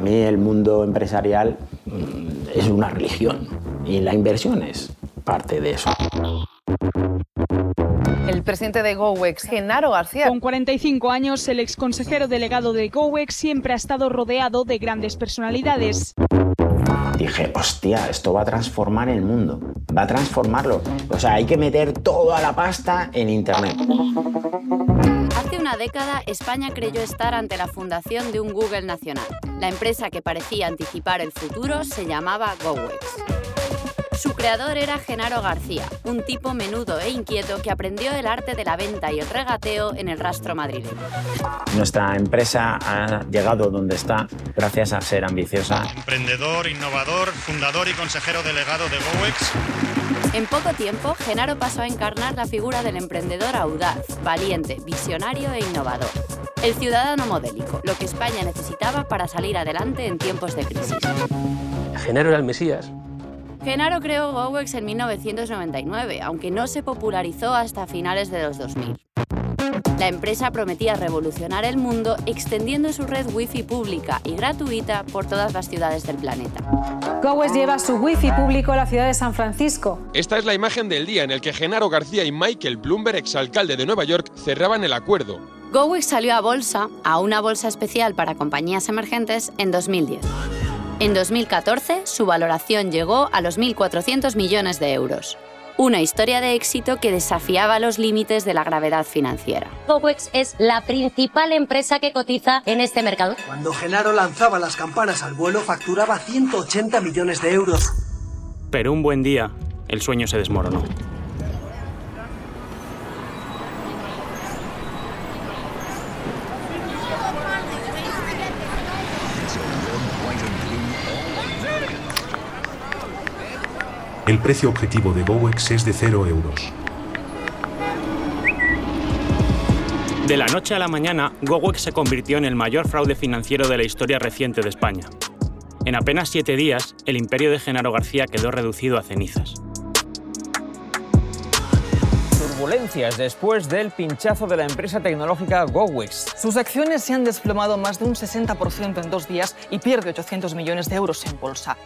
Para mí el mundo empresarial mm, es una religión y la inversión es parte de eso. El presidente de GoWex, Genaro García. Con 45 años, el exconsejero delegado de GoWex siempre ha estado rodeado de grandes personalidades. Dije, hostia, esto va a transformar el mundo, va a transformarlo. O sea, hay que meter toda la pasta en Internet. Una década, España creyó estar ante la fundación de un Google nacional. La empresa que parecía anticipar el futuro se llamaba GoWex. Su creador era Genaro García, un tipo menudo e inquieto que aprendió el arte de la venta y el regateo en el rastro madrileño. Nuestra empresa ha llegado donde está gracias a ser ambiciosa. Emprendedor, innovador, fundador y consejero delegado de GoWex. En poco tiempo, Genaro pasó a encarnar la figura del emprendedor audaz, valiente, visionario e innovador. El ciudadano modélico, lo que España necesitaba para salir adelante en tiempos de crisis. Genaro era el Mesías. Genaro creó GoWex en 1999, aunque no se popularizó hasta finales de los 2000. La empresa prometía revolucionar el mundo extendiendo su red Wi-Fi pública y gratuita por todas las ciudades del planeta. GoWex lleva su Wi-Fi público a la ciudad de San Francisco. Esta es la imagen del día en el que Genaro García y Michael Bloomberg, exalcalde de Nueva York, cerraban el acuerdo. GoWex salió a bolsa, a una bolsa especial para compañías emergentes, en 2010. En 2014, su valoración llegó a los 1.400 millones de euros. Una historia de éxito que desafiaba los límites de la gravedad financiera. GoWex es la principal empresa que cotiza en este mercado. Cuando Genaro lanzaba las campanas al vuelo, facturaba 180 millones de euros. Pero un buen día, el sueño se desmoronó. El precio objetivo de GoWex es de 0 euros. De la noche a la mañana, GoWex se convirtió en el mayor fraude financiero de la historia reciente de España. En apenas siete días, el imperio de Genaro García quedó reducido a cenizas. Turbulencias después del pinchazo de la empresa tecnológica GoWex. Sus acciones se han desplomado más de un 60% en dos días y pierde 800 millones de euros en bolsa.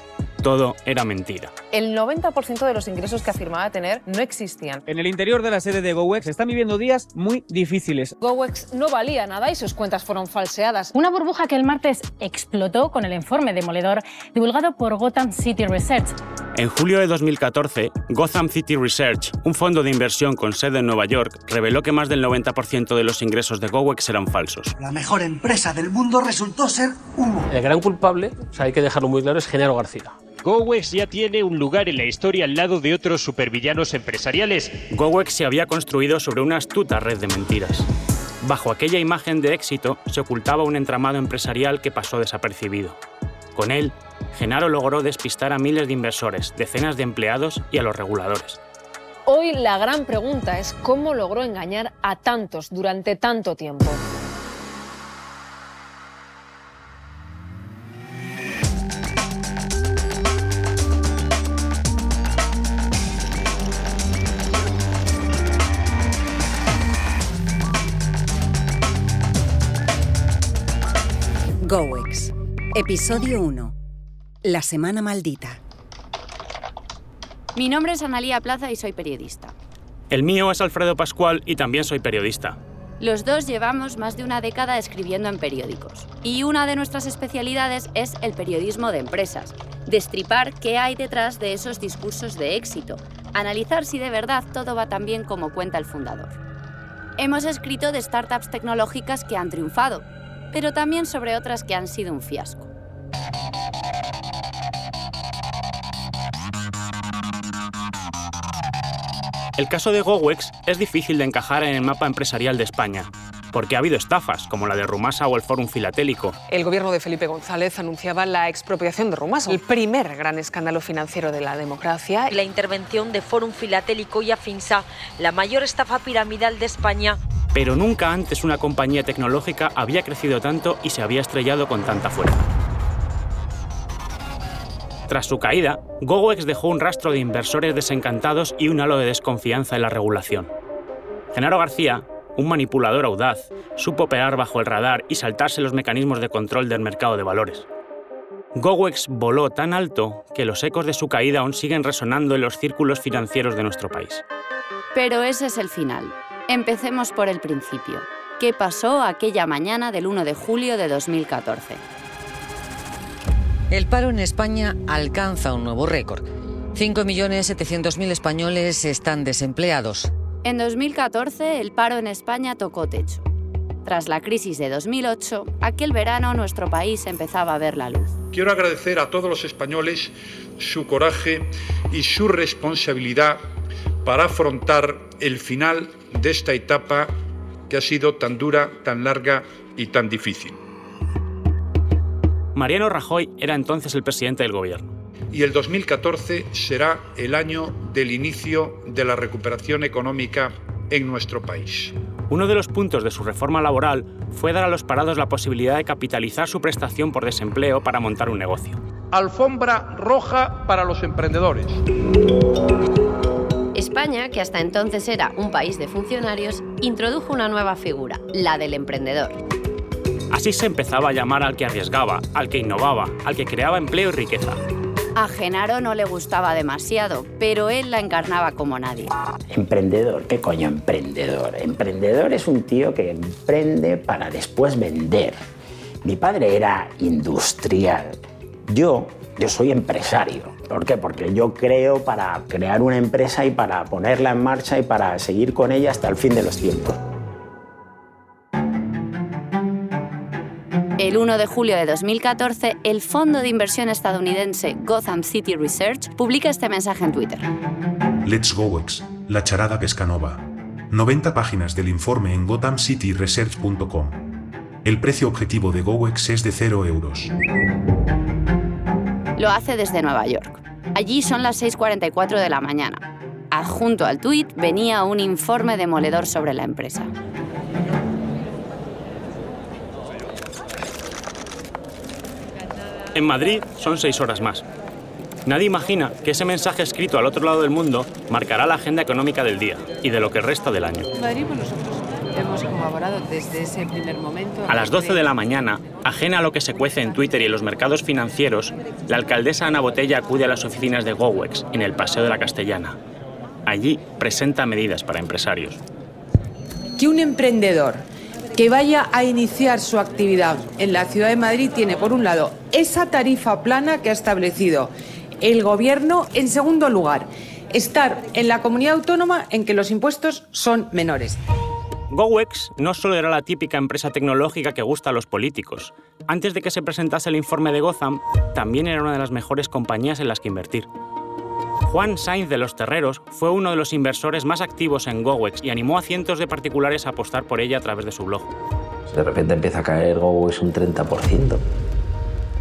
Todo era mentira. El 90% de los ingresos que afirmaba tener no existían. En el interior de la sede de GoWex están viviendo días muy difíciles. GoWex no valía nada y sus cuentas fueron falseadas. Una burbuja que el martes explotó con el informe demoledor divulgado por Gotham City Research. En julio de 2014, Gotham City Research, un fondo de inversión con sede en Nueva York, reveló que más del 90% de los ingresos de GoWex eran falsos. La mejor empresa del mundo resultó ser humo. El gran culpable, o sea, hay que dejarlo muy claro, es Genaro García. GoWex ya tiene un lugar en la historia al lado de otros supervillanos empresariales. GoWex se había construido sobre una astuta red de mentiras. Bajo aquella imagen de éxito se ocultaba un entramado empresarial que pasó desapercibido. Con él, Genaro logró despistar a miles de inversores, decenas de empleados y a los reguladores. Hoy la gran pregunta es cómo logró engañar a tantos durante tanto tiempo. GoWex. Episodio 1. La semana maldita. Mi nombre es Analía Plaza y soy periodista. El mío es Alfredo Pascual y también soy periodista. Los dos llevamos más de una década escribiendo en periódicos. Y una de nuestras especialidades es el periodismo de empresas. Destripar qué hay detrás de esos discursos de éxito. Analizar si de verdad todo va tan bien como cuenta el fundador. Hemos escrito de startups tecnológicas que han triunfado, pero también sobre otras que han sido un fiasco. El caso de GoWex es difícil de encajar en el mapa empresarial de España. Porque ha habido estafas, como la de Rumasa o el Fórum Filatélico. El gobierno de Felipe González anunciaba la expropiación de Rumasa, el primer gran escándalo financiero de la democracia. La intervención de Fórum Filatélico y Afinsa, la mayor estafa piramidal de España. Pero nunca antes una compañía tecnológica había crecido tanto y se había estrellado con tanta fuerza. Tras su caída, GoWex dejó un rastro de inversores desencantados y un halo de desconfianza en la regulación. Genaro García, un manipulador audaz, supo operar bajo el radar y saltarse los mecanismos de control del mercado de valores. GoWex voló tan alto que los ecos de su caída aún siguen resonando en los círculos financieros de nuestro país. Pero ese es el final. Empecemos por el principio. ¿Qué pasó aquella mañana del 1 de julio de 2014? El paro en España alcanza un nuevo récord. 5.700.000 españoles están desempleados. En 2014 el paro en España tocó techo. Tras la crisis de 2008, aquel verano nuestro país empezaba a ver la luz. Quiero agradecer a todos los españoles su coraje y su responsabilidad para afrontar el final de esta etapa que ha sido tan dura, tan larga y tan difícil. Mariano Rajoy era entonces el presidente del gobierno. Y el 2014 será el año del inicio de la recuperación económica en nuestro país. Uno de los puntos de su reforma laboral fue dar a los parados la posibilidad de capitalizar su prestación por desempleo para montar un negocio. Alfombra roja para los emprendedores. España, que hasta entonces era un país de funcionarios, introdujo una nueva figura, la del emprendedor. Así se empezaba a llamar al que arriesgaba, al que innovaba, al que creaba empleo y riqueza. A Genaro no le gustaba demasiado, pero él la encarnaba como nadie. Emprendedor, ¿qué coño emprendedor? Emprendedor es un tío que emprende para después vender. Mi padre era industrial. Yo, yo soy empresario. ¿Por qué? Porque yo creo para crear una empresa y para ponerla en marcha y para seguir con ella hasta el fin de los tiempos. El 1 de julio de 2014, el fondo de inversión estadounidense Gotham City Research publica este mensaje en Twitter. Let's Gowex, la charada pescanova. 90 páginas del informe en gothamcityresearch.com. El precio objetivo de Gowex es de 0 euros. Lo hace desde Nueva York. Allí son las 6.44 de la mañana. Adjunto al tuit venía un informe demoledor sobre la empresa. En Madrid son seis horas más. Nadie imagina que ese mensaje escrito al otro lado del mundo marcará la agenda económica del día y de lo que resta del año. Madrid, pues nosotros hemos colaborado desde ese primer momento. A las 12 de la mañana, ajena a lo que se cuece en Twitter y en los mercados financieros, la alcaldesa Ana Botella acude a las oficinas de Gowex, en el Paseo de la Castellana. Allí presenta medidas para empresarios. Que un emprendedor que vaya a iniciar su actividad en la ciudad de Madrid tiene, por un lado, esa tarifa plana que ha establecido el Gobierno. En segundo lugar, estar en la comunidad autónoma en que los impuestos son menores. GoWex no solo era la típica empresa tecnológica que gusta a los políticos. Antes de que se presentase el informe de Gotham, también era una de las mejores compañías en las que invertir. Juan Sainz de los Terreros fue uno de los inversores más activos en GoWex y animó a cientos de particulares a apostar por ella a través de su blog. De repente empieza a caer GoWex un 30%.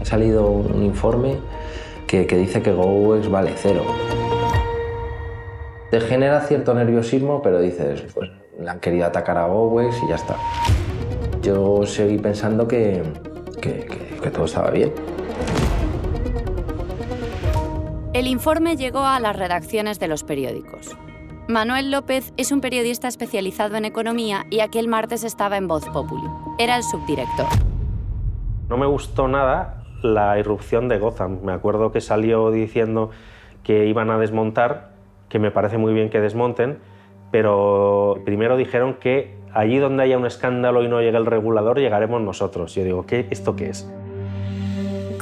Ha salido un informe que, que dice que GoWex vale cero. Te genera cierto nerviosismo, pero dices, pues le han querido atacar a GoWex y ya está. Yo seguí pensando que, que, que, todo estaba bien. El informe llegó a las redacciones de los periódicos. Manuel López es un periodista especializado en economía y aquel martes estaba en Voz Populi. Era el subdirector. No me gustó nada la irrupción de Gotham. Me acuerdo que salió diciendo que iban a desmontar, que me parece muy bien que desmonten, pero primero dijeron que allí donde haya un escándalo y no llegue el regulador, llegaremos nosotros. Yo digo, ¿qué, ¿esto qué es?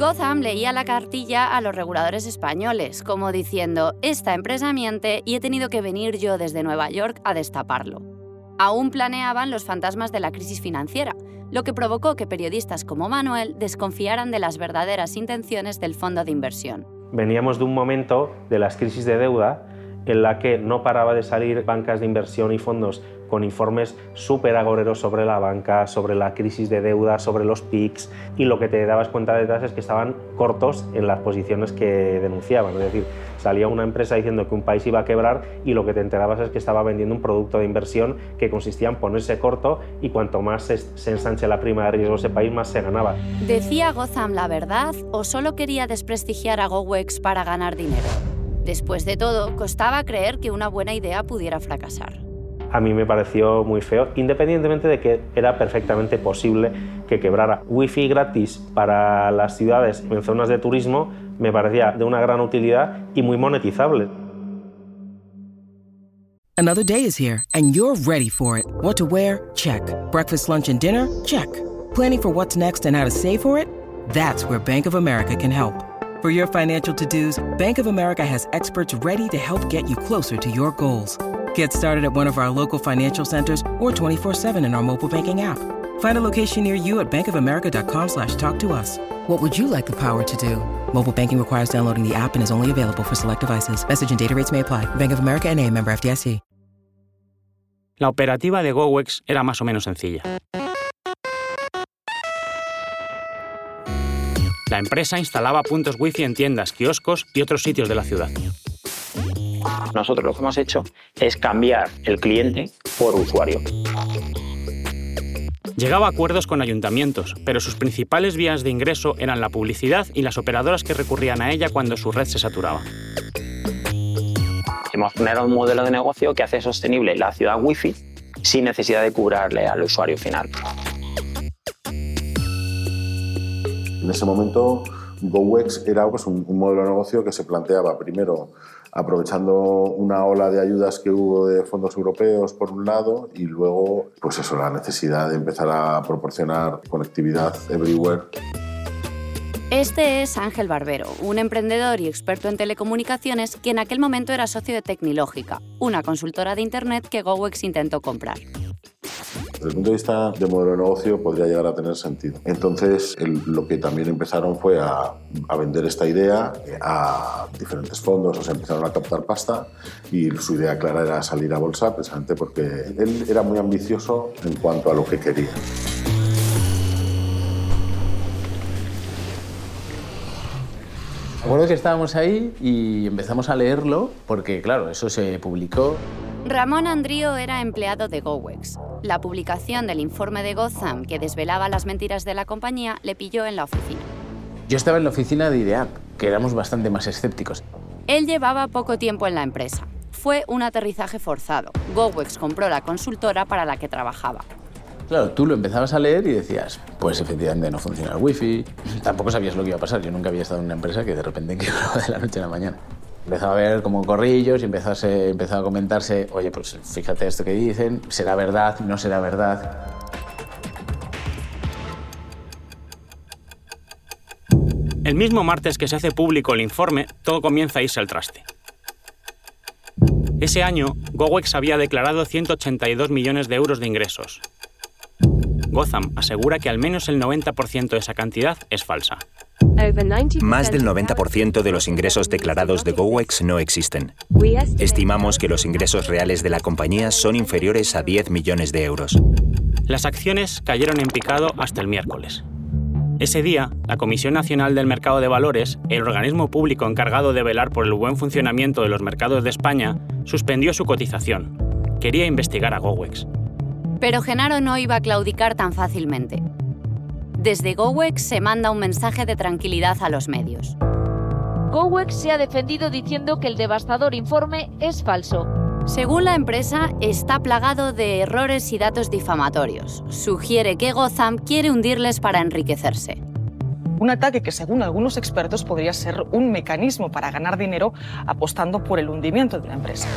Gotham leía la cartilla a los reguladores españoles, como diciendo, esta empresa miente y he tenido que venir yo desde Nueva York a destaparlo. Aún planeaban los fantasmas de la crisis financiera, lo que provocó que periodistas como Manuel desconfiaran de las verdaderas intenciones del fondo de inversión. Veníamos de un momento de las crisis de deuda en la que no paraba de salir bancas de inversión y fondos con informes súper agoreros sobre la banca, sobre la crisis de deuda, sobre los PICs, y lo que te dabas cuenta detrás es que estaban cortos en las posiciones que denunciaban. Es decir, salía una empresa diciendo que un país iba a quebrar y lo que te enterabas es que estaba vendiendo un producto de inversión que consistía en ponerse corto y cuanto más se, se ensanche la prima de riesgo ese país, más se ganaba. ¿Decía Gotham la verdad o solo quería desprestigiar a GoWex para ganar dinero? Después de todo, costaba creer que una buena idea pudiera fracasar. A mí me pareció muy feo, independientemente de que era perfectamente posible que quebrara. Wi-Fi gratis para las ciudades en zonas de turismo me parecía de una gran utilidad y muy monetizable. Another day is here and you're ready for it. What to wear? Check. Breakfast, lunch and dinner? Check. Planning for what's next and how to save for it? That's where Bank of America can help. For your financial to-dos, Bank of America has experts ready to help get you closer to your goals. Get started at one of our local financial centers or 24-7 in our mobile banking app. Find a location near you at bankofamerica.com slash talk to us. What would you like the power to do? Mobile banking requires downloading the app and is only available for select devices. Message and data rates may apply. Bank of America and a member FDIC. La operativa de GoWex era más o menos sencilla. La empresa instalaba puntos wifi en tiendas, kioscos y otros sitios de la ciudad. Nosotros lo que hemos hecho es cambiar el cliente por usuario. Llegaba a acuerdos con ayuntamientos, pero sus principales vías de ingreso eran la publicidad y las operadoras que recurrían a ella cuando su red se saturaba. Hemos generado un modelo de negocio que hace sostenible la ciudad wifi sin necesidad de cobrarle al usuario final. En ese momento, GoWex era pues, un, un modelo de negocio que se planteaba primero aprovechando una ola de ayudas que hubo de fondos europeos por un lado y luego pues eso la necesidad de empezar a proporcionar conectividad everywhere Este es Ángel Barbero, un emprendedor y experto en telecomunicaciones que en aquel momento era socio de Tecnilógica, una consultora de Internet que GoWex intentó comprar. Desde el punto de vista de modelo de negocio podría llegar a tener sentido. Entonces el- lo que también empezaron fue a, a vender esta idea a diferentes fondos, o sea, empezaron a captar pasta y su idea clara era salir a bolsa precisamente porque él era muy ambicioso en cuanto a lo que quería. Me acuerdo que estábamos ahí y empezamos a leerlo porque, claro, eso se publicó. Ramón Andrío era empleado de GoWex. La publicación del informe de Gotham que desvelaba las mentiras de la compañía le pilló en la oficina. Yo estaba en la oficina de IDEAP, que éramos bastante más escépticos. Él llevaba poco tiempo en la empresa. Fue un aterrizaje forzado. GoWex compró la consultora para la que trabajaba. Claro, tú lo empezabas a leer y decías, pues efectivamente no funciona el wifi. Tampoco sabías lo que iba a pasar. Yo nunca había estado en una empresa que de repente quebraba de la noche a la mañana. Empezaba a ver como corrillos y empezase, empezaba a comentarse, oye, pues fíjate esto que dicen, será verdad, no será verdad. El mismo martes que se hace público el informe, todo comienza a irse al traste. Ese año, GoWex había declarado 182 millones de euros de ingresos. Gotham asegura que al menos el 90% de esa cantidad es falsa. Más del 90% de los ingresos declarados de GoWex no existen. Estimamos que los ingresos reales de la compañía son inferiores a 10 millones de euros. Las acciones cayeron en picado hasta el miércoles. Ese día, la Comisión Nacional del Mercado de Valores, el organismo público encargado de velar por el buen funcionamiento de los mercados de España, suspendió su cotización. Quería investigar a GoWex. Pero Genaro no iba a claudicar tan fácilmente. Desde GoWex se manda un mensaje de tranquilidad a los medios. GoWex se ha defendido diciendo que el devastador informe es falso. Según la empresa, está plagado de errores y datos difamatorios. Sugiere que Gotham quiere hundirles para enriquecerse. Un ataque que, según algunos expertos, podría ser un mecanismo para ganar dinero apostando por el hundimiento de la empresa.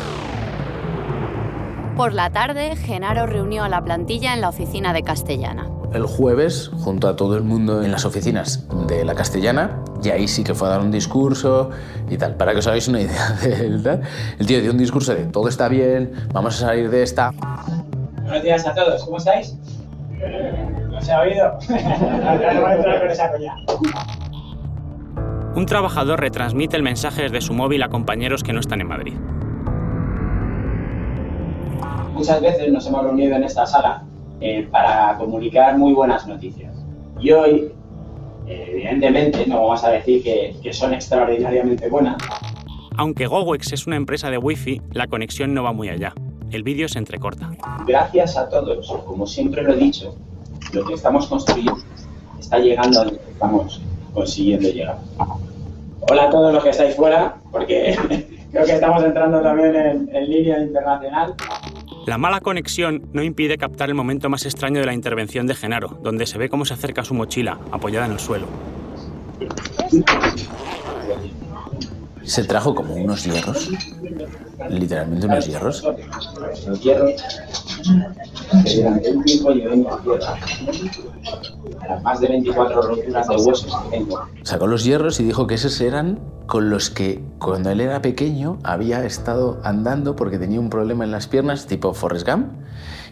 Por la tarde, Genaro reunió a la plantilla en la oficina de Castellana. El jueves, junto a todo el mundo en las oficinas de la castellana, y ahí sí que fue a dar un discurso y tal. Para que os hagáis una idea del tal, el tío dio un discurso de todo está bien, vamos a salir de esta. Buenos días a todos, ¿cómo estáis? ¿No se ha oído? Un trabajador retransmite el mensaje desde su móvil a compañeros que no están en Madrid. muchas veces nos hemos reunido en esta sala eh, para comunicar muy buenas noticias. Y hoy, eh, evidentemente, no vamos a decir que, que son extraordinariamente buenas. Aunque GoWex es una empresa de Wi-Fi, la conexión no va muy allá. El vídeo se entrecorta. Gracias a todos, como siempre lo he dicho, lo que estamos construyendo está llegando a donde estamos consiguiendo llegar. Hola a todos los que estáis fuera, porque creo que estamos entrando también en, en línea internacional. La mala conexión no impide captar el momento más extraño de la intervención de Genaro, donde se ve cómo se acerca su mochila, apoyada en el suelo. Se trajo como unos hierros, literalmente unos hierros. Los hierros que durante un tiempo llevé en la tierra. Las más de 24 roturas de huesos que tengo. Sacó los hierros y dijo que esos eran con los que cuando él era pequeño había estado andando porque tenía un problema en las piernas, tipo Forrest Gump,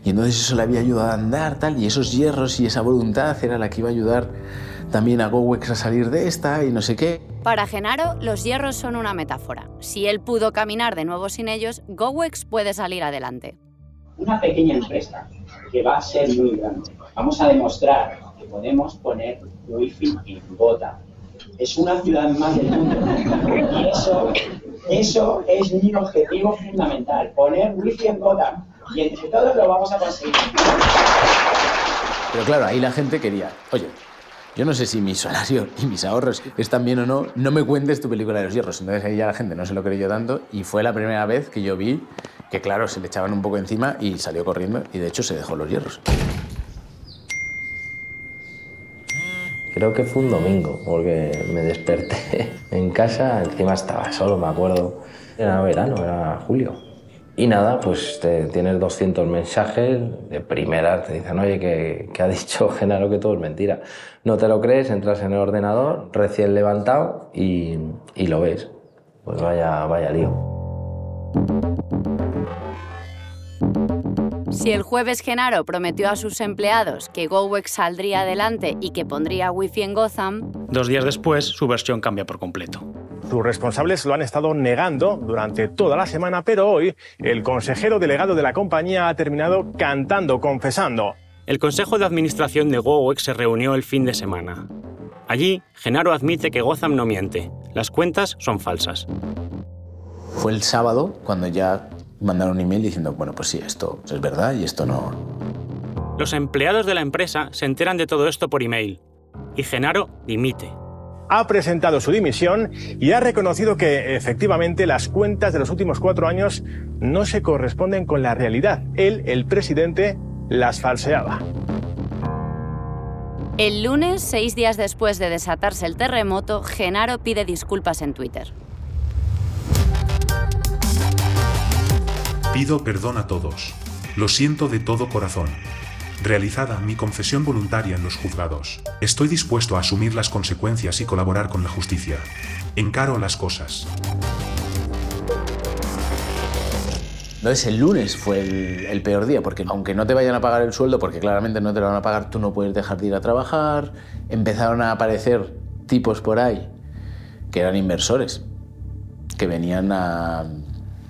y entonces eso le había ayudado a andar, tal, y esos hierros y esa voluntad era la que iba a ayudar también a Gowex a salir de esta y no sé qué. Para Genaro, los hierros son una metáfora. Si él pudo caminar de nuevo sin ellos, Gowex puede salir adelante. Una pequeña empresa que va a ser muy grande. Vamos a demostrar que podemos poner wifi en Gotham. Es una ciudad más del mundo. Y eso, eso es mi objetivo fundamental, poner wifi en Gotham. Y entre todos lo vamos a conseguir. Pero claro, ahí la gente quería, oye, yo no sé si mi salario y mis ahorros están bien o no, no me cuentes tu película de los hierros. Entonces ahí ya la gente no se lo creyó tanto y fue la primera vez que yo vi que, claro, se le echaban un poco encima y salió corriendo y de hecho se dejó los hierros. Creo que fue un domingo, porque me desperté en casa, encima estaba solo, me acuerdo. Era verano, era julio. Y nada, pues te, tienes 200 mensajes de primeras, te dicen, oye, que, que ha dicho Genaro que todo es mentira. No te lo crees, entras en el ordenador, recién levantado, y, y lo ves. Pues vaya, vaya lío. Si el jueves Genaro prometió a sus empleados que GoWex saldría adelante y que pondría wifi en Gotham, Dos días después, su versión cambia por completo. Sus responsables lo han estado negando durante toda la semana, pero hoy el consejero delegado de la compañía ha terminado cantando, confesando. El Consejo de Administración de GoWex se reunió el fin de semana. Allí, Genaro admite que Gotham no miente. Las cuentas son falsas. Fue el sábado cuando ya mandaron un email diciendo, bueno, pues sí, esto es verdad y esto no. Los empleados de la empresa se enteran de todo esto por email. Y Genaro dimite. Ha presentado su dimisión y ha reconocido que efectivamente las cuentas de los últimos cuatro años no se corresponden con la realidad. Él, el presidente, las falseaba. el lunes, seis días después de desatarse el terremoto, Genaro pide disculpas en Twitter. Pido perdón a todos. Lo siento de todo corazón. Realizada mi confesión voluntaria en los juzgados, estoy dispuesto a asumir las consecuencias y colaborar con la justicia. Encaro las cosas. Entonces el lunes fue el, el peor día, porque aunque no te vayan a pagar el sueldo, porque claramente no te lo van a pagar, tú no puedes dejar de ir a trabajar. Empezaron a aparecer tipos por ahí que eran inversores, que venían a,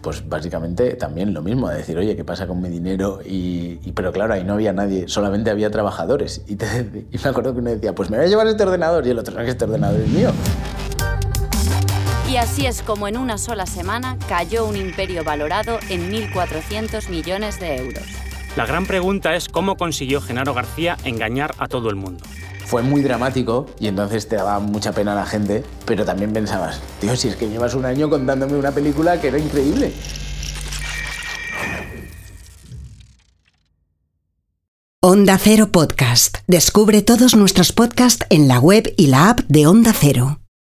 pues básicamente también lo mismo, a decir, oye, ¿qué pasa con mi dinero? Y, y- pero claro, ahí no había nadie, solamente había trabajadores. Y, te- y me acuerdo que uno decía, pues me voy a llevar este ordenador, y el otro, no, que este ordenador es mío. Y así es como en una sola semana cayó un imperio valorado en 1.400 millones de euros. La gran pregunta es cómo consiguió Genaro García engañar a todo el mundo. Fue muy dramático y entonces te daba mucha pena la gente, pero también pensabas, tío, si es que llevas un año contándome una película que era increíble. Onda Cero Podcast. Descubre todos nuestros podcasts en la web y la app de Onda Cero.